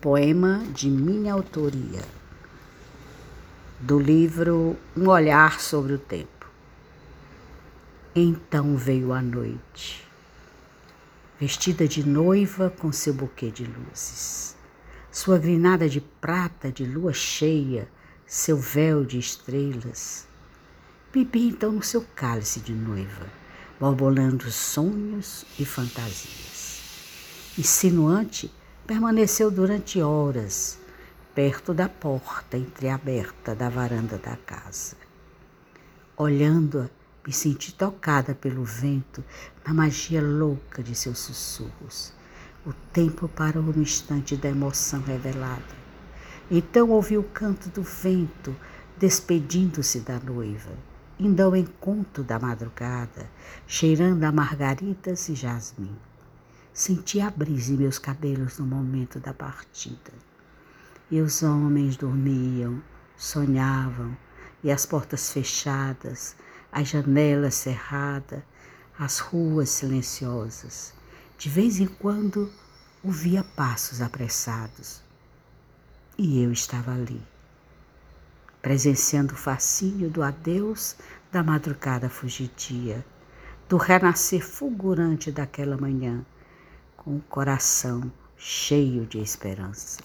Poema de minha autoria, do livro Um Olhar sobre o Tempo. Então veio a noite, vestida de noiva com seu buquê de luzes, sua grinada de prata de lua cheia, seu véu de estrelas. Bebi então no seu cálice de noiva, borbolando sonhos e fantasias. Insinuante, permaneceu durante horas perto da porta entreaberta da varanda da casa. Olhando-a, me senti tocada pelo vento na magia louca de seus sussurros. O tempo parou no instante da emoção revelada. Então ouvi o canto do vento despedindo-se da noiva, indo ao encontro da madrugada, cheirando a margaridas e jasmim. Senti a brisa em meus cabelos no momento da partida. E os homens dormiam, sonhavam, e as portas fechadas, as janelas cerradas, as ruas silenciosas. De vez em quando ouvia passos apressados. E eu estava ali, presenciando o fascínio do adeus da madrugada fugidia, do renascer fulgurante daquela manhã com o coração cheio de esperança.